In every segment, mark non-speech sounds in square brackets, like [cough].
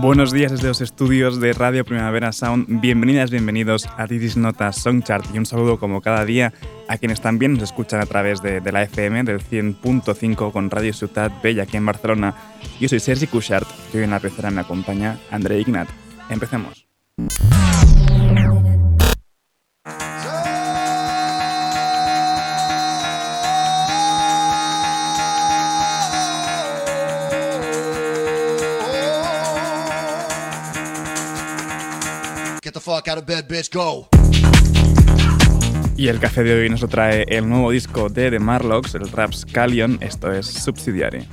Buenos días desde los estudios de Radio Primavera Sound. Bienvenidas, bienvenidos a Titis Nota Songchart y un saludo como cada día a quienes también nos escuchan a través de, la FM del 100.5 con Radio Ciutat Bella aquí en Barcelona. Yo soy Sergi Cushart y hoy en la pecera me acompaña André Ignat. Empecemos. Y el café de hoy nos trae el nuevo disco de The Marlocks, el Raps Callion, esto es Subsidiary.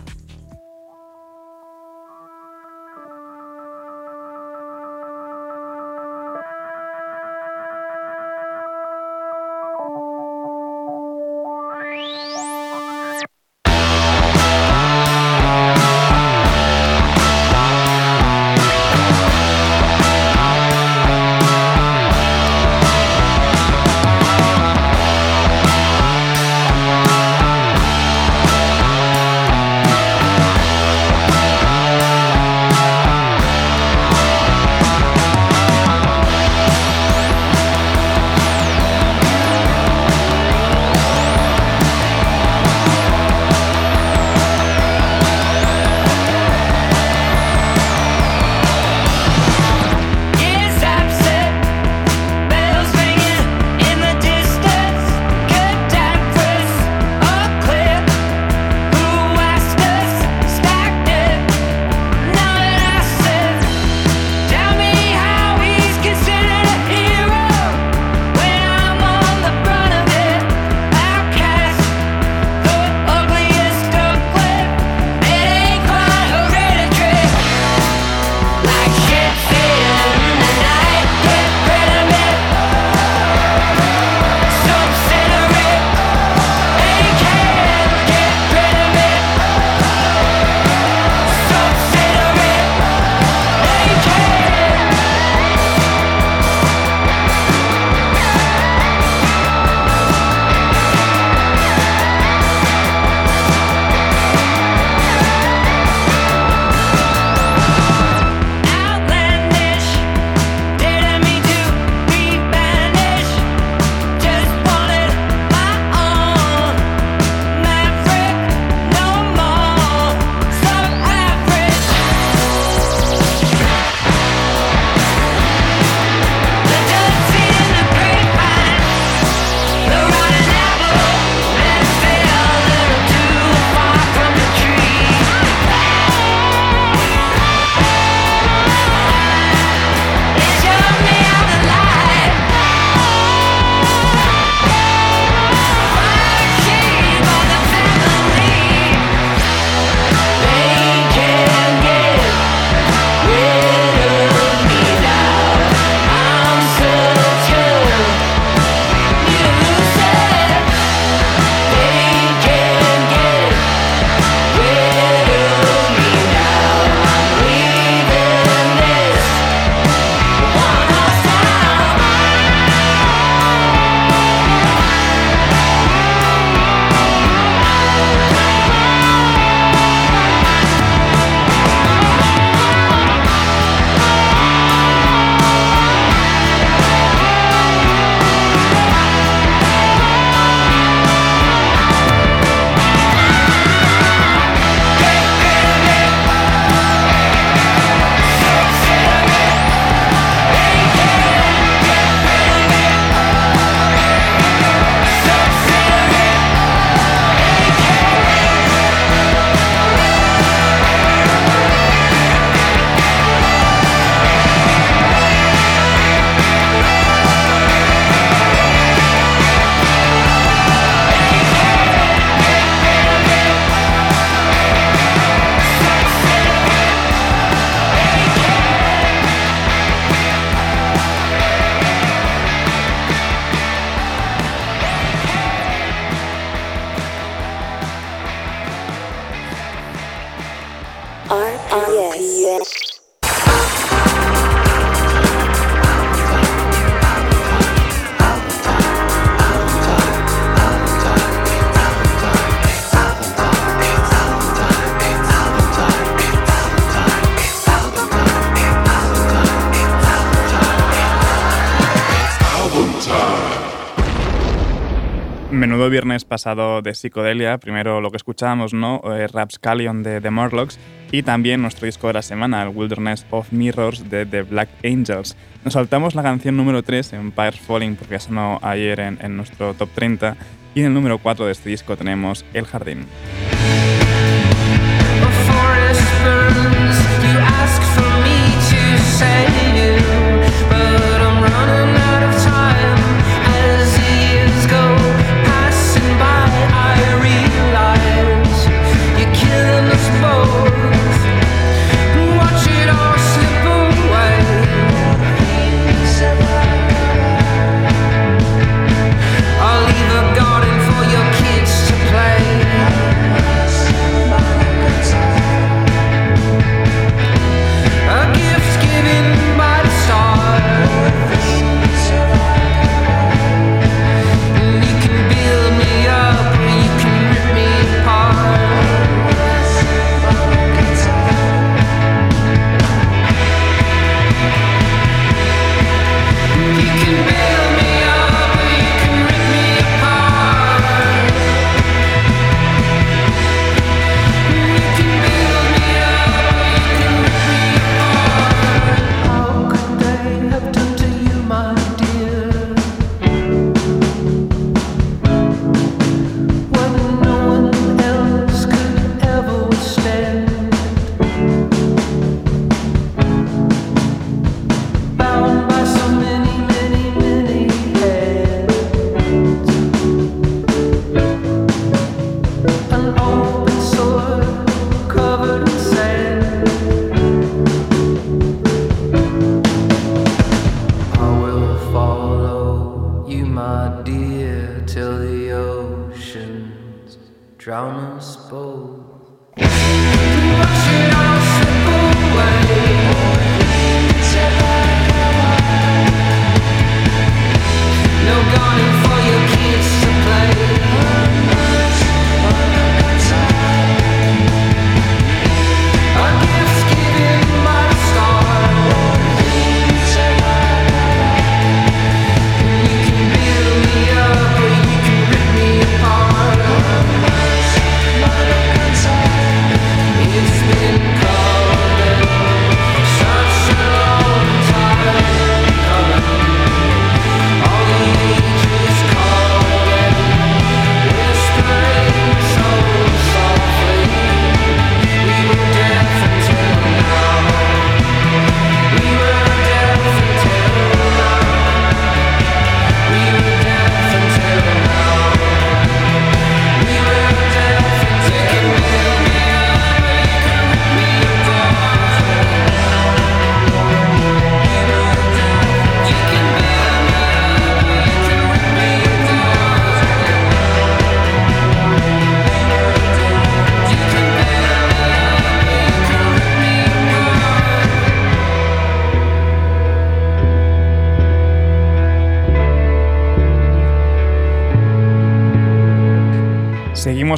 Menudo viernes pasado de psicodelia, primero lo que escuchábamos, ¿no? Eh, Rapscallion de The Morlocks y también nuestro disco de la semana, el Wilderness of Mirrors de The Black Angels. Nos saltamos la canción número 3, Empire Falling, porque sonó ayer en, nuestro top 30 y en el número 4 de este disco tenemos El Jardín. in this boat.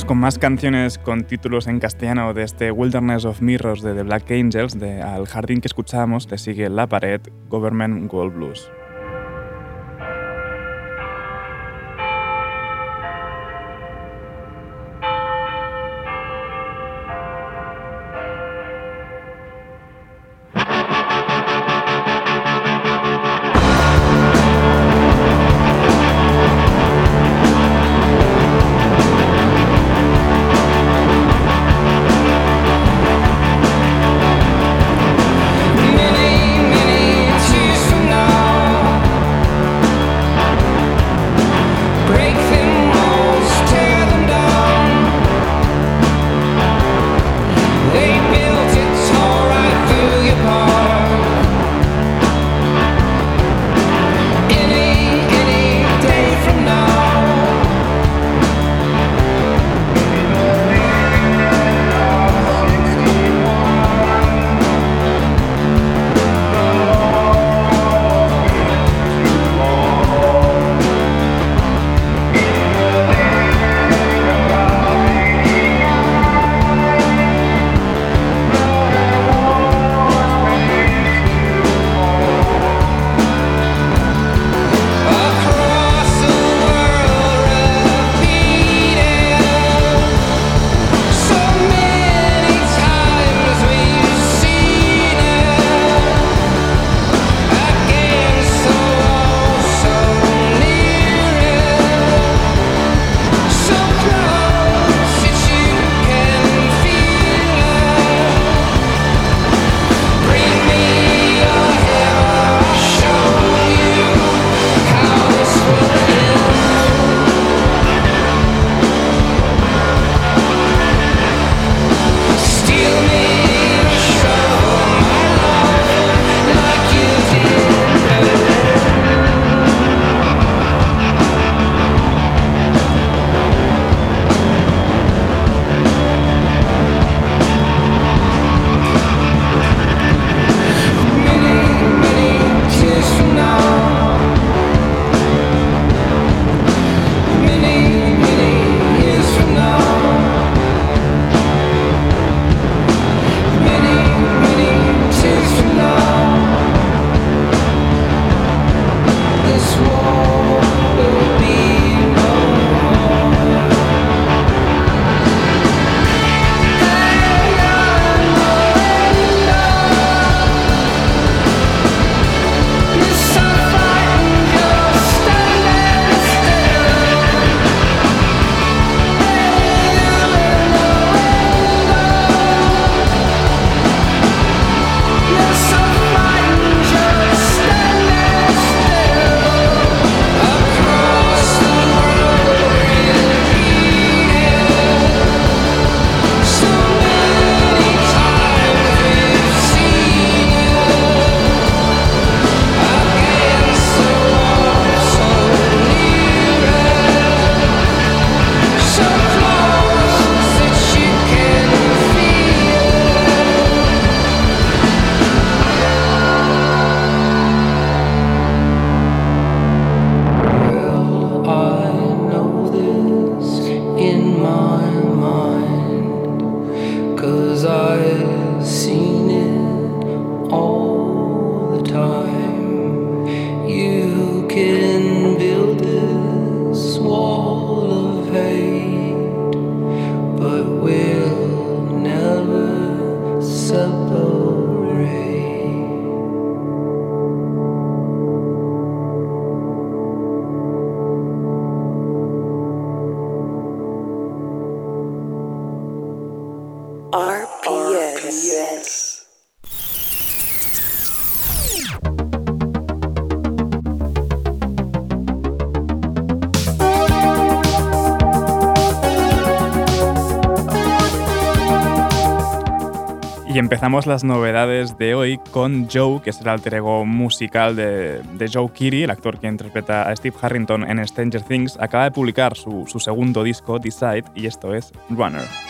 Con más canciones con títulos en castellano de este Wilderness of Mirrors de The Black Angels, de Al Jardín que escuchamos, le sigue La Pared, Government Gold Blues. Empezamos las novedades de hoy con Joe, que es el alter ego musical de, Joe Keery, el actor que interpreta a Steve Harrington en Stranger Things. Acaba de publicar su, su segundo disco, Decide, y esto es Runner.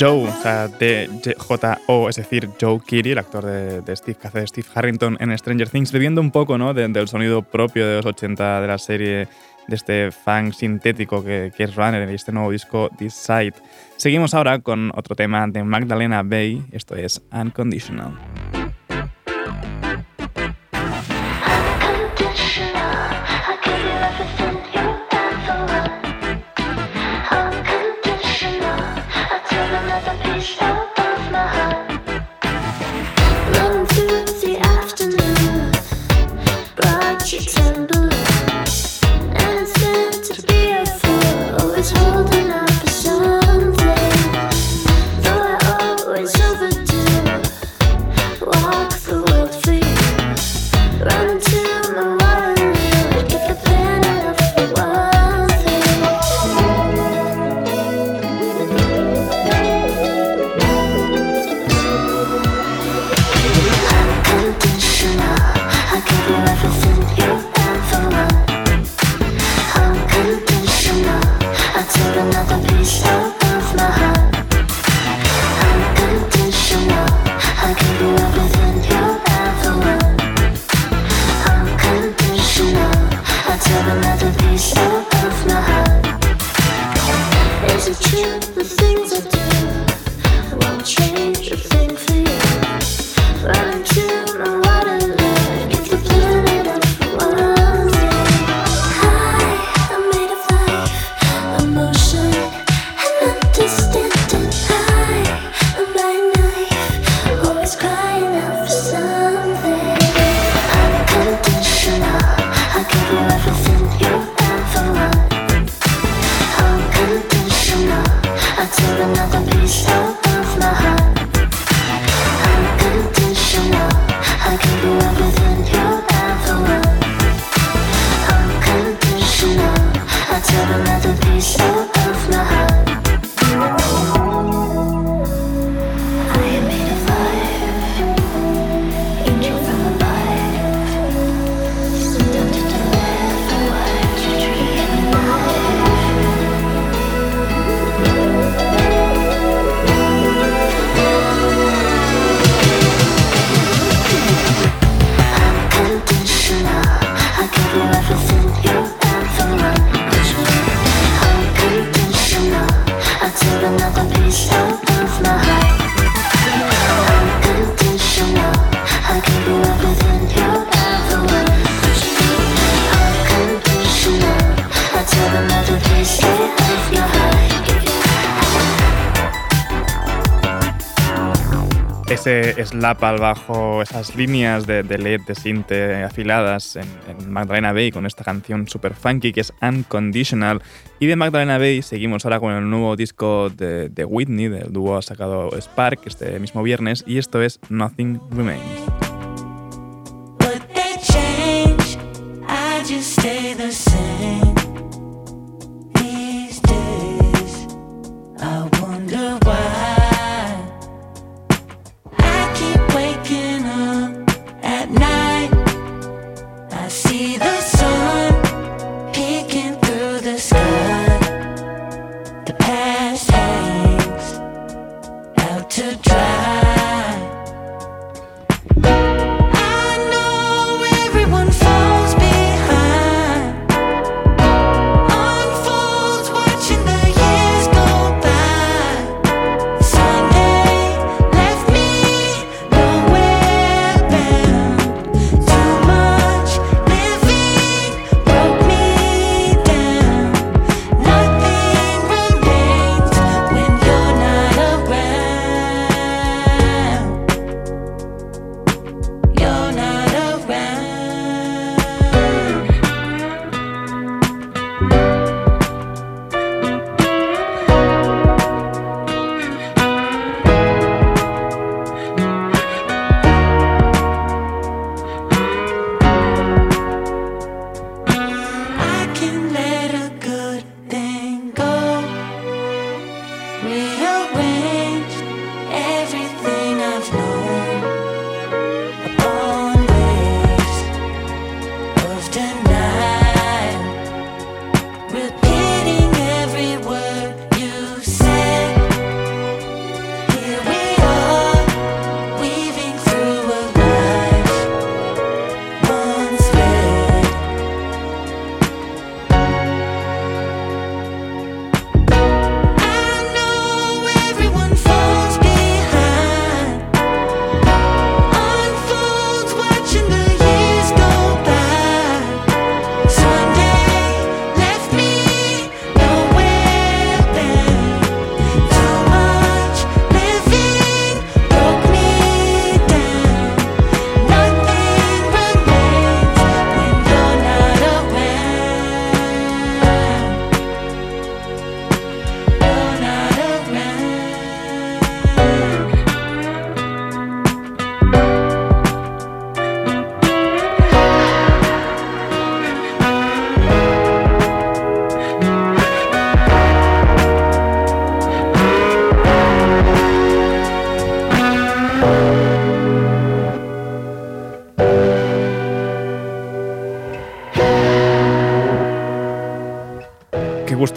Joe, o sea, J-O, es decir, Joe Keery, el actor de, Steve, que hace Steve Harrington en Stranger Things, bebiendo un poco ¿no? del sonido propio de los 80 de la serie, de este funk sintético que, que es Runner y este nuevo disco, This Side. Seguimos ahora con otro tema de Magdalena Bay, esto es Unconditional. won't change a thing for you. Learn to ese slap al bajo, esas líneas de, LED de sinte afiladas en, Magdalena Bay con esta canción super funky que es Unconditional. Y de Magdalena Bay seguimos ahora con el nuevo disco de, de Whitney, del dúo sacado Spark este mismo viernes, y esto es Nothing Remains.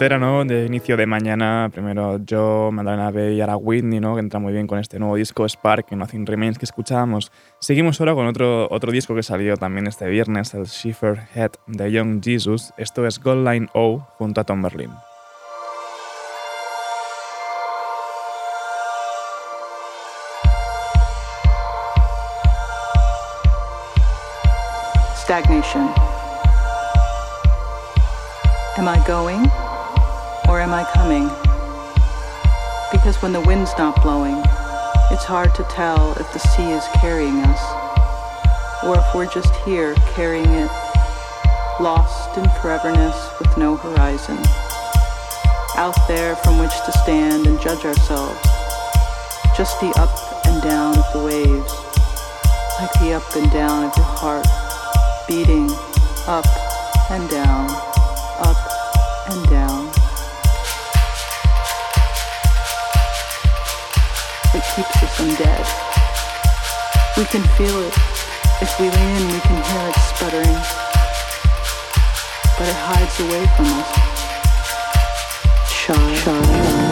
¿No? De inicio de mañana, primero yo, Madalena Bay y ahora Whitney, ¿no? Que entra muy bien con este nuevo disco Spark y Nothing Remains que escuchábamos. Seguimos ahora con otro, otro disco que salió también este viernes, el Schiffer Head de Young Jesus. Esto es Gold Line O junto a Tom Berlin. Stagnation. Am I going? Or am I coming? Because when the wind's not blowing, it's hard to tell if the sea is carrying us, or if we're just here carrying it, lost in foreverness with no horizon. Out there from which to stand and judge ourselves, just the up and down of the waves, like the up and down of your heart, beating up and down, up and down. Keeps us undead. We can feel it. If we lean in, we can hear it sputtering. But it hides away from us. Shy.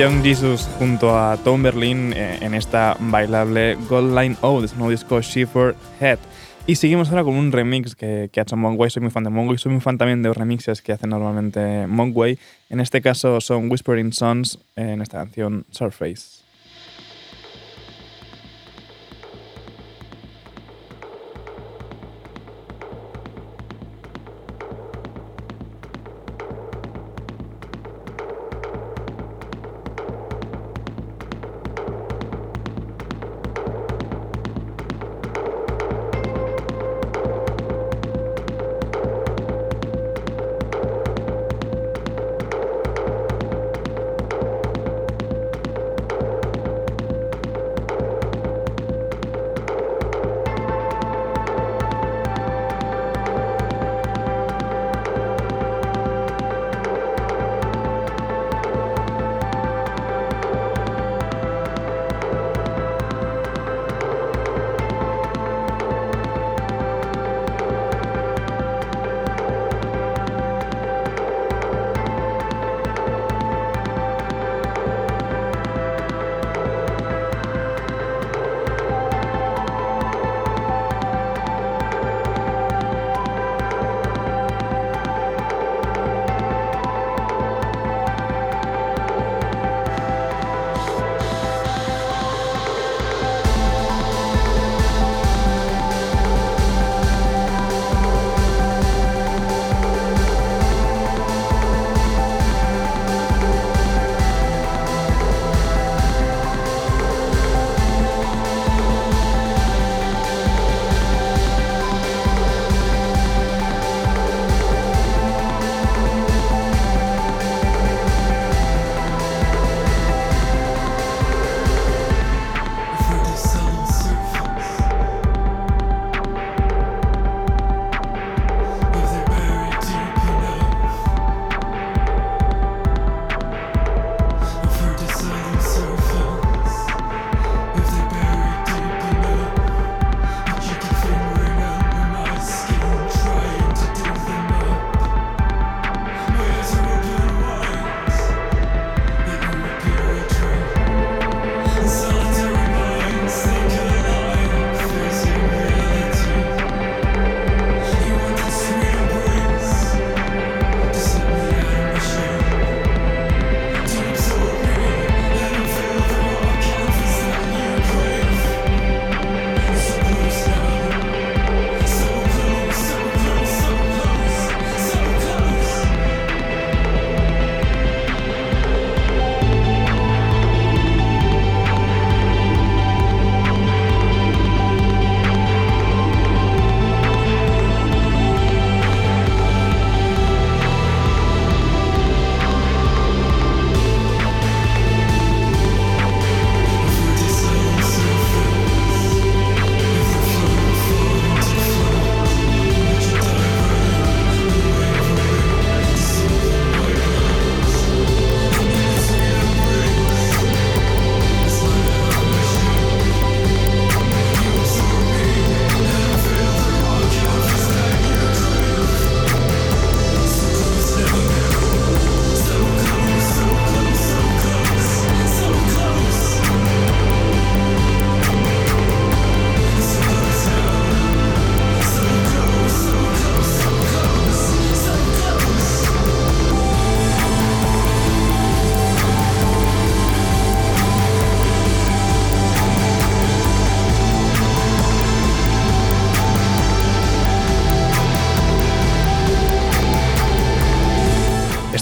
Young Jesus junto a Tom Berlin eh, en esta bailable Gold Line Ode, es un disco Schiffer Head. Y seguimos ahora con un remix que, que ha hecho Mongway. Soy muy fan de Mongway, soy muy fan también de los remixes que hace normalmente Mongway. En este caso son Whispering Sons en esta canción Surface.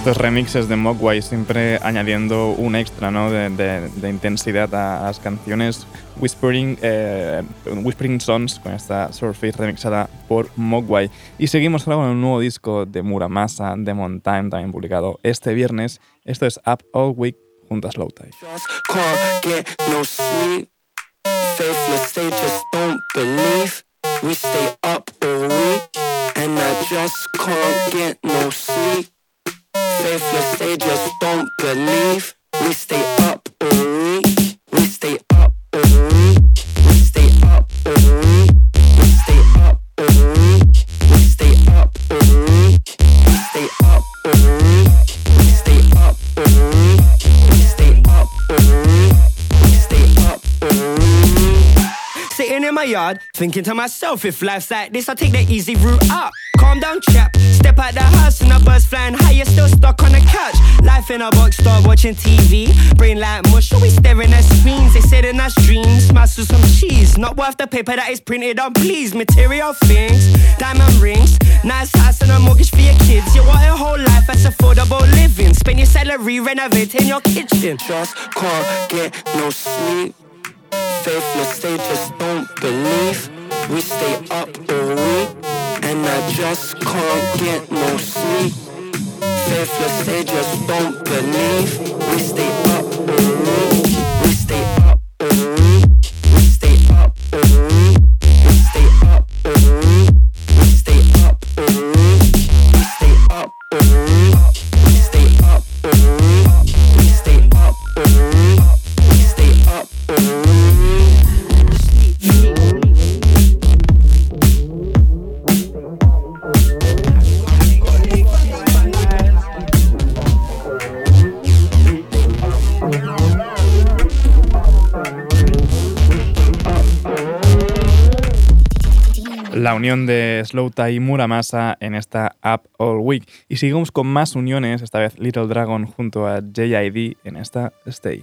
Estos remixes de Mogwai siempre añadiendo un extra de, intensidad a, las canciones. Whispering, eh, Whispering Sons con esta Surface remixada por Mogwai. Y seguimos ahora con un nuevo disco de Muramasa, Demon Time, también publicado este viernes. Esto es Up All Week junto a Slow Tide. Faithless, they just don't believe. We stay up all week, we stay up all week, we stay up all week, we stay up all week, we stay up all week, we stay up all week, in my yard, thinking to myself, if life's like this, I'll take the easy route up. Calm down, chap. Step out the house and the buzz flying high, you're still stuck on the couch. Life in a box store watching TV. Brain like mush, we staring at screens. They said in our dreams, master some cheese. Not worth the paper that is printed on, please. Material things, diamond rings, nice house and a mortgage for your kids. You want a whole life that's affordable living. Spend your salary renovating your kitchen. Just can't get no sleep. Faithless, they just don't believe. We stay up all week, and I just can't get no sleep. Faithless, they just don't believe. We stay up all week, unión de Slowta y Muramasa en esta Up All Week. Y seguimos con más uniones, esta vez Little Dragon junto a JID en esta Stay.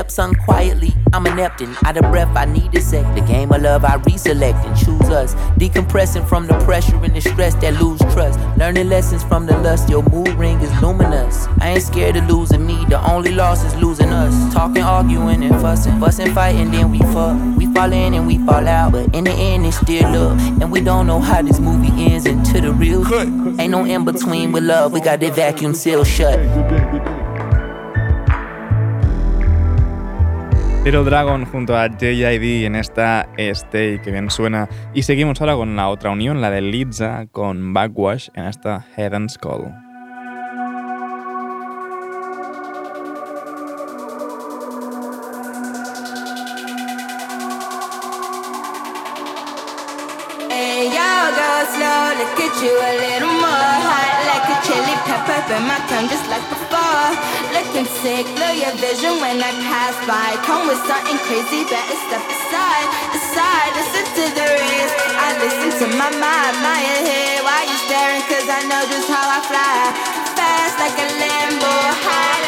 steps unquietly. I'm inept and out of breath. I need a sec. The game of love I reselect and choose us. Decompressing from the pressure and the stress that lose trust. Learning lessons from the lust. Your mood ring is luminous. I ain't scared of losing me. The only loss is losing us. Talking, arguing, and fussing. Fussing, fighting, then we fuck. We fall in and we fall out. But in the end, it's still love. And we don't know how this movie ends until the real. Ain't no in between with love. We got the vacuum seal shut. Little Dragon junto a JID en esta Stay, que bien suena. Y seguimos ahora con la otra unión, la de Liza con Backwash en esta Head and Skull. Get you a little more hot like a chili pepper. Burn my tongue just like before. Looking sick, blur your vision when I pass by. Come with something crazy, better step aside, aside. Listen to the rays. I listen to my mind, my head. Why you staring? Cause I know just how I fly. Fast like a Lambo, high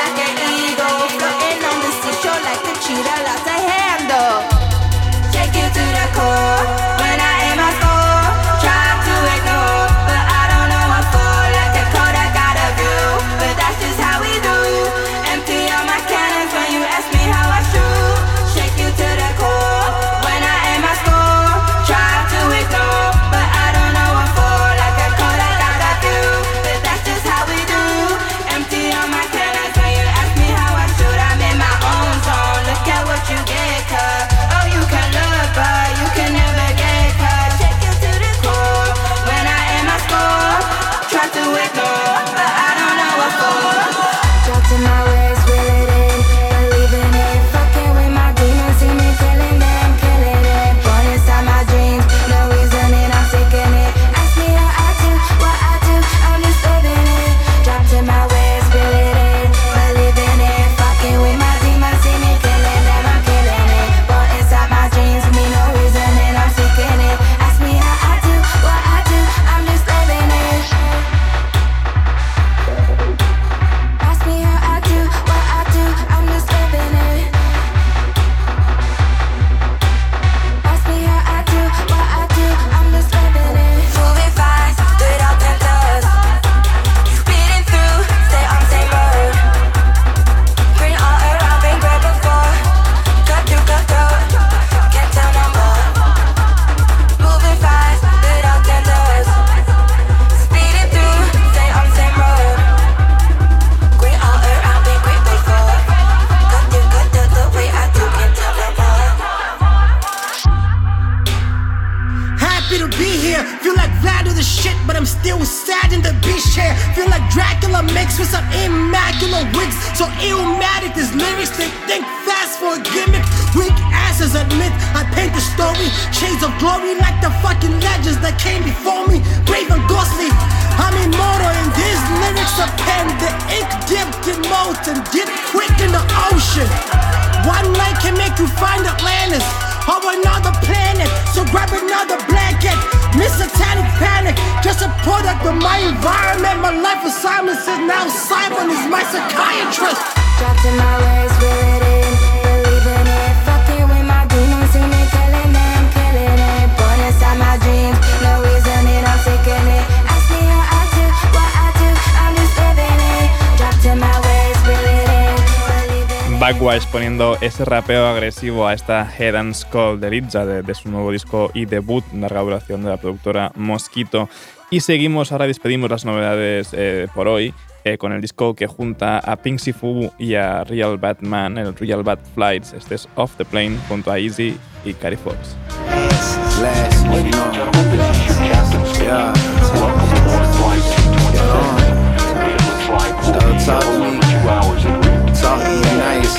Backwash poniendo ese rapeo agresivo a esta Head and Skull de Litza de, de su nuevo disco y debut, larga duración de la productora Mosquito. Y seguimos, ahora despedimos las novedades eh, por hoy eh, con el disco que junta a Pink Sifu y a Real Bad Man, el Real Bad Flights. Este es Off the Plane junto a Easy y Cary Fox.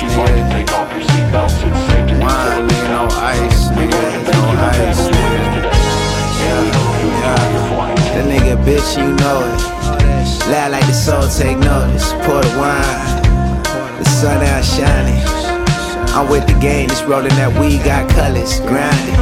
Nigga. Wine, nigga, no ice, nigga. No ice, nigga. Yeah, yeah. That nigga bitch, you know it. Loud like the soul, take notice. Pour the wine. The sun out shining. I'm with the game, just rolling that weed, got colors, grinding.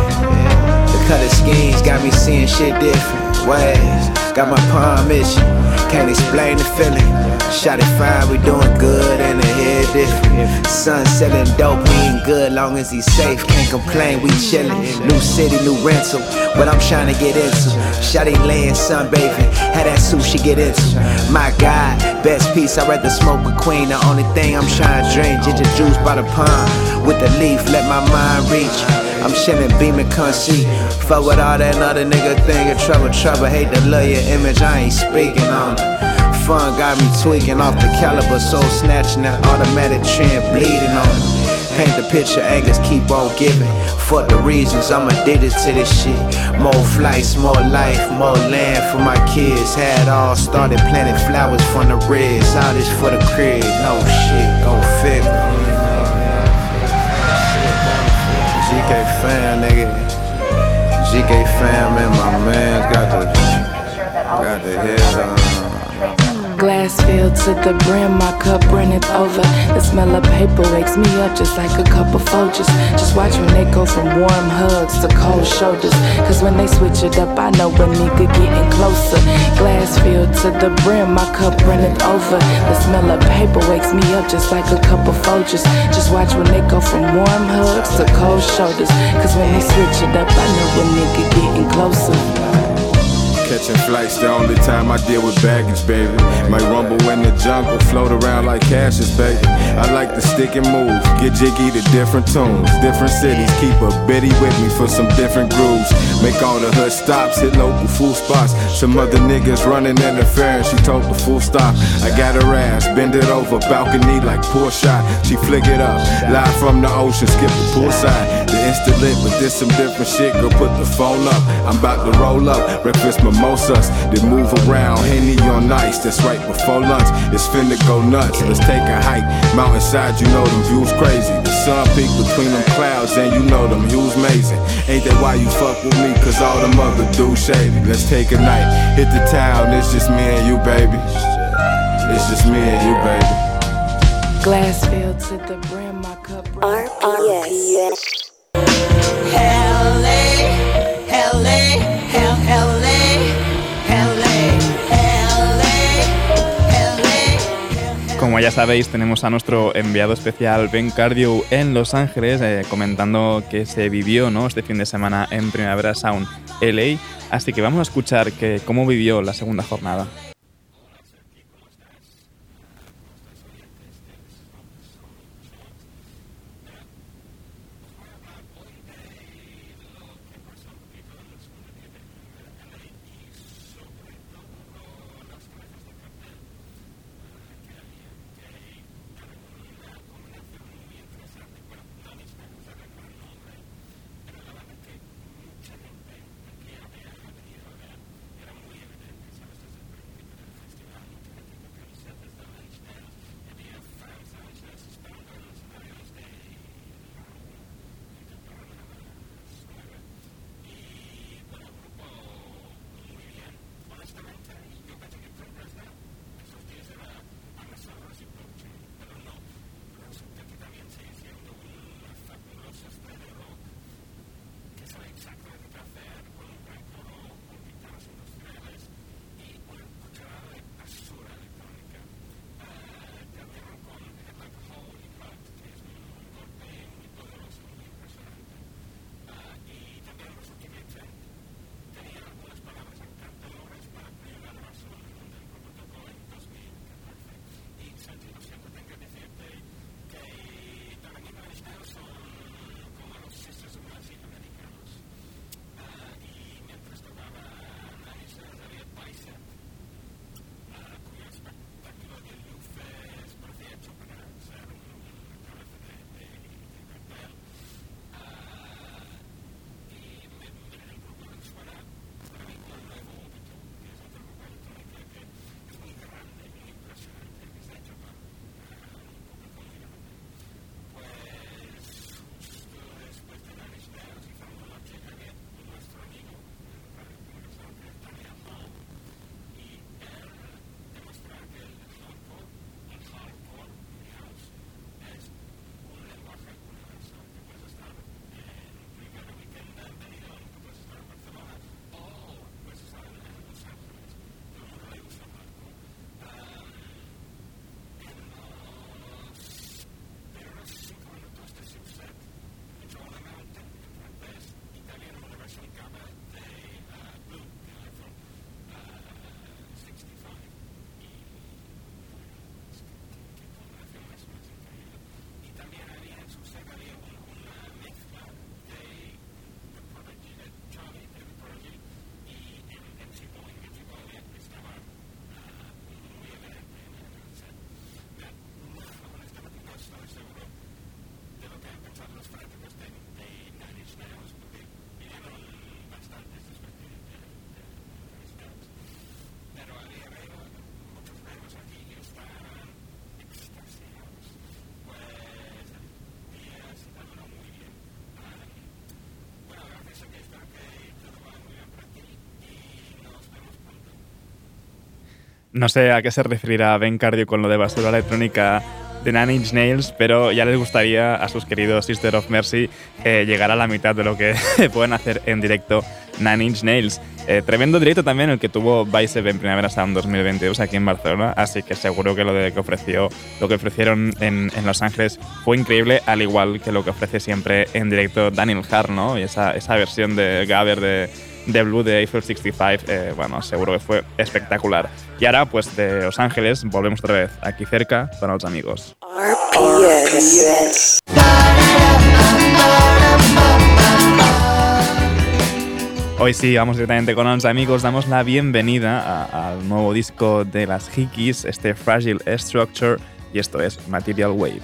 The Color schemes got me seeing shit different ways. Got my palm itching, can't explain the feeling. Shot it fine, we doing good, and the head different. Son selling dope, we ain't good long as he's safe. Can't complain, we chillin'. New city, new rental, what I'm trying to get into. Shotty laying sunbathing, had that sushi get into. My God, best piece, I'd rather smoke with Queen. The only thing I'm trying to drink, ginger juice by the pond. With the leaf, let my mind reach. I'm chillin', beaming, conceit. Fuck with all that other nigga thinking trouble, trouble. Hate to love your image, I ain't speaking on it. Fun got me tweaking off the caliber, so snatching that automatic trend, bleeding on it. Paint the picture, angles keep on giving. For the reasons I'm addicted to this shit. More flights, more life, more land for my kids. Had all started planting flowers from the reds. All this for the crib, no shit, go figure. GK fam, nigga. GK fam and my man's got the got the head on. Glass filled to the brim, my cup runneth over. The smell of paper wakes me up just like a cup of Folgers. Just watch when they go from warm hugs to cold shoulders. Cause when they switch it up, I know a nigga getting closer. Glass filled to the brim, my cup runneth over. The smell of paper wakes me up just like a cup of Folgers. Just watch when they go from warm hugs to cold shoulders. Cause when they switch it up, I know a nigga getting closer. Catching flights, the only time I deal with baggage, baby. Might rumble in the jungle, float around like Cassius, baby. I like to stick and move, get jiggy to different tunes, different cities. Keep a biddy with me for some different grooves. Make all the hood stops, hit local food spots. Some other niggas running interference, she told the full stop. I got her ass, bend it over, balcony like poor shot. She flick it up, live from the ocean, skip the poolside. The instant lit, but this some different shit, girl. Put the phone up, I'm about to roll up. Breakfast mimosas, then move around. Henny on ice, that's right before lunch. It's finna go nuts. Let's take a hike. Mountainside, you know them views crazy. The sun peak between them clouds, and you know them views amazing. Ain't that why you fuck with me? Cause all them other dudes shady. Let's take a night, hit the town. It's just me and you, baby. It's just me and you, baby. Glass filled to the brim, my cup RPS. Como ya sabéis, tenemos a nuestro enviado especial Ben Cardio en Los Ángeles eh, comentando que se vivió ¿no? este fin de semana en Primavera Sound LA. Así que vamos a escuchar que, cómo vivió la segunda jornada. No sé a qué se referirá Ben Cardio con lo de basura electrónica de Nine Inch Nails, pero ya les gustaría a sus queridos Sister of Mercy eh, llegar a la mitad de lo que [laughs] pueden hacer en directo Nine Inch Nails. Eh, tremendo directo también el que tuvo Bicep en Primavera Sound 2022 aquí en Barcelona, así que seguro que lo de que ofreció, lo que ofrecieron en, Los Ángeles fue increíble, al igual que lo que ofrece siempre en directo Daniel Hart, ¿no? Y esa, esa versión de Gaber de de Blue de Eiffel 65, eh, bueno, seguro que fue espectacular. Y ahora, pues de Los Ángeles, volvemos otra vez aquí cerca con los amigos. Hoy sí, vamos directamente con los amigos. Damos la bienvenida al nuevo disco de las Hikis, este Fragile Structure, y esto es Material Wave.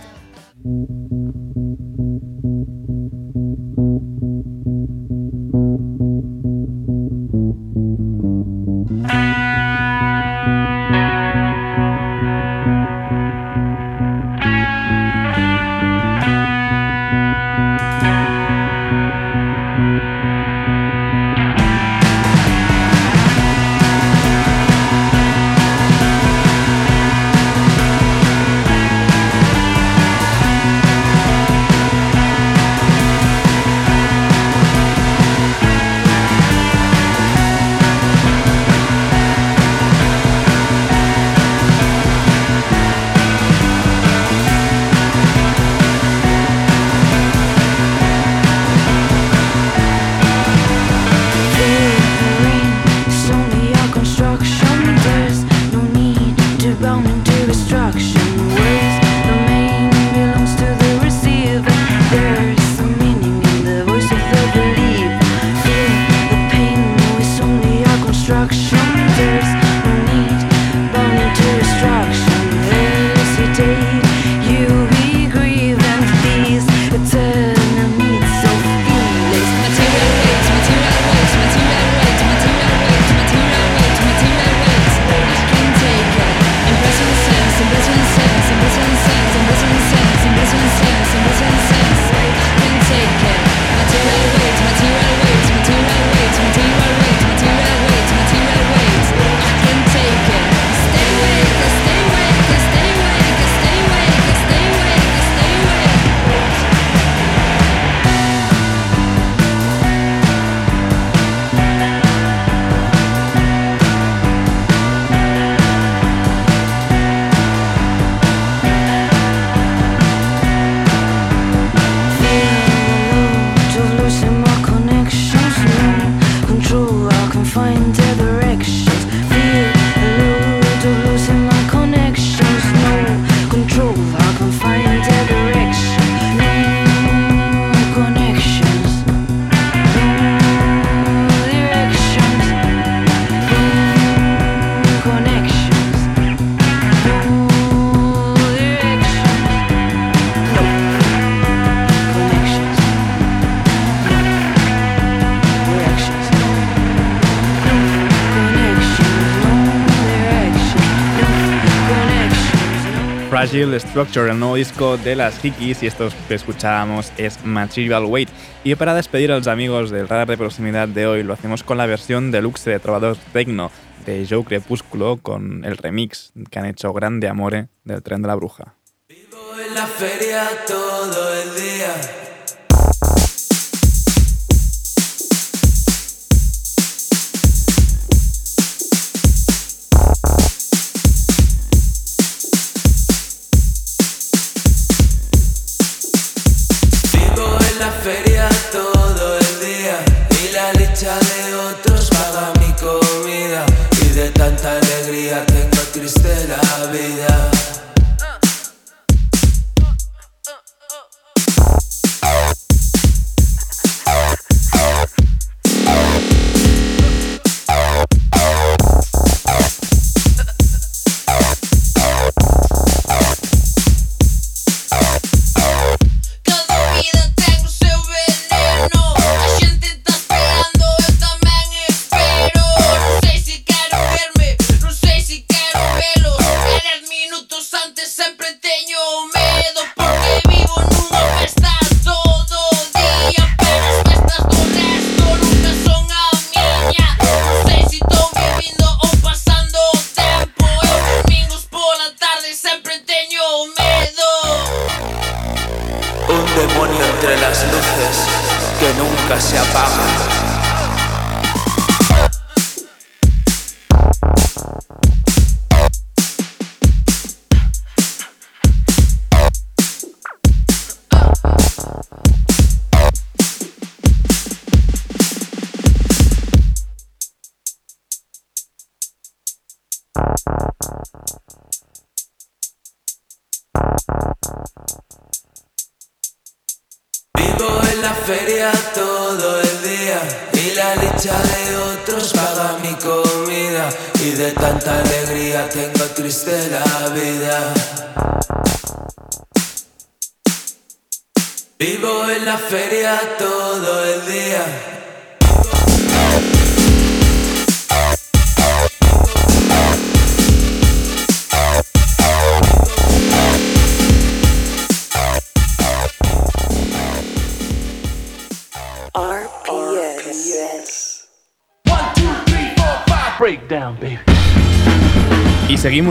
Fragile Structure, el nuevo disco de las Hikis, y esto que escuchábamos es Material Weight. Y para despedir a los amigos del radar de proximidad de hoy, lo hacemos con la versión deluxe de Trovador Tecno de Joe Crepúsculo, con el remix que han hecho Grande Amore del Tren de la Bruja.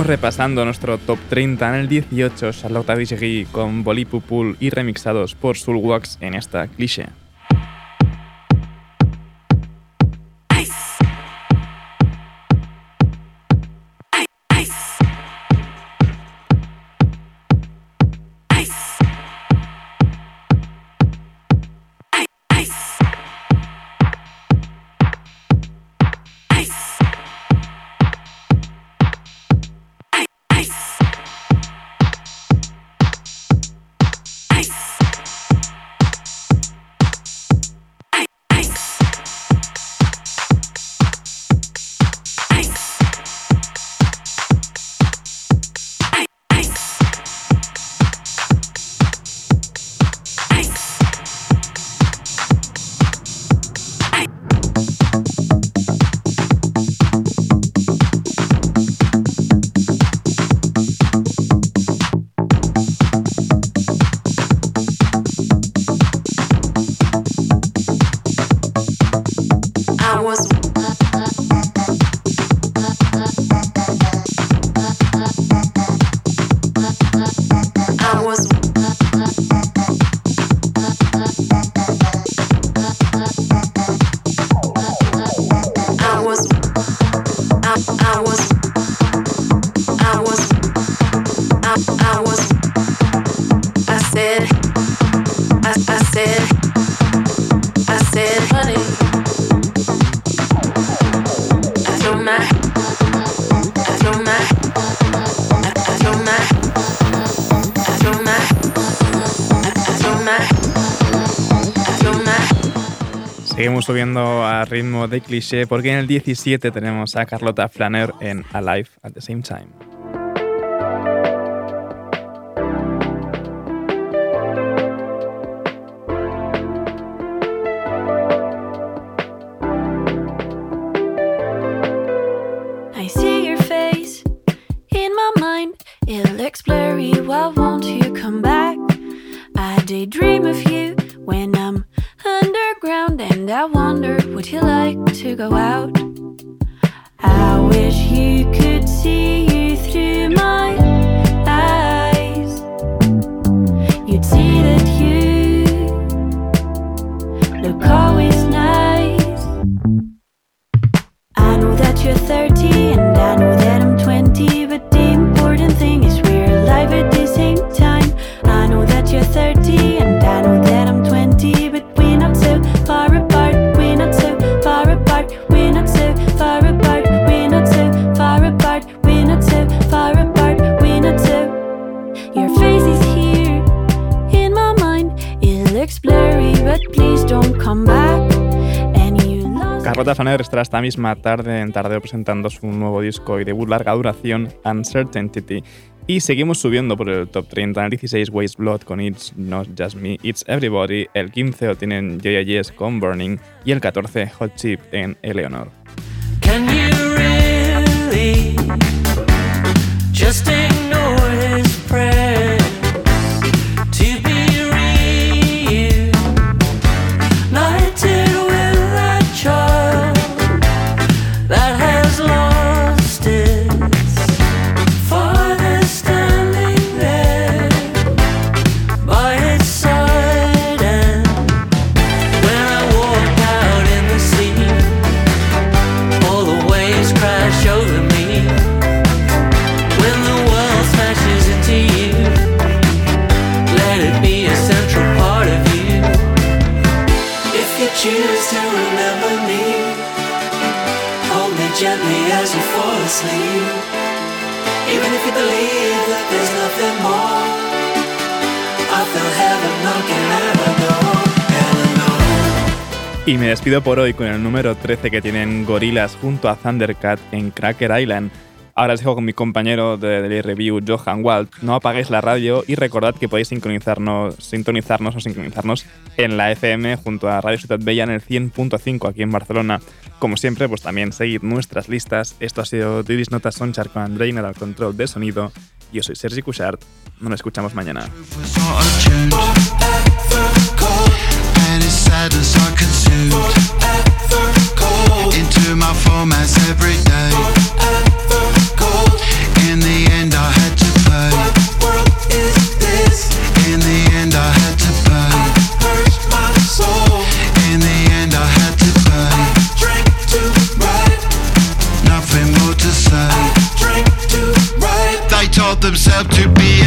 Repasando nuestro top 30 en el 18, Charlotte Digeri con Bolipupul y remixados por Sulwax en esta cliché. Seguimos subiendo a ritmo de cliché porque en el 17 tenemos a Carlota Flanner en Alive at the Same Time. I see your face in my mind. It looks blurry. Why won't you come back? I daydream of you when I'm underground, and I wonder would you like to go out? I wish you could see you through my Carlota Flanner estará esta misma tarde en Tardeo presentando su nuevo disco y debut larga duración, Uncertainty. Y seguimos subiendo por el top 30 en el 16 Waste Blood con It's Not Just Me, It's Everybody. El 15 lo tienen Joya Yes con Burning. Y el 14 Hot Chip en Eleanor. Can you really just ignore his prayer Y me despido por hoy con el número 13 que tienen Gorilas junto a Thundercat en Cracker Island. Ahora os dejo con mi compañero de Daily Review, Johan Walt. No apaguéis la radio y recordad que podéis sincronizarnos, sintonizarnos o sincronizarnos en la FM junto a Radio Ciudad Bella en el 100.5 aquí en Barcelona. Como siempre, pues también seguid nuestras listas. Esto ha sido Diris Notas Sonchar con Andreina al control de sonido. Yo soy Sergi Cushart. Nos escuchamos mañana. themselves to be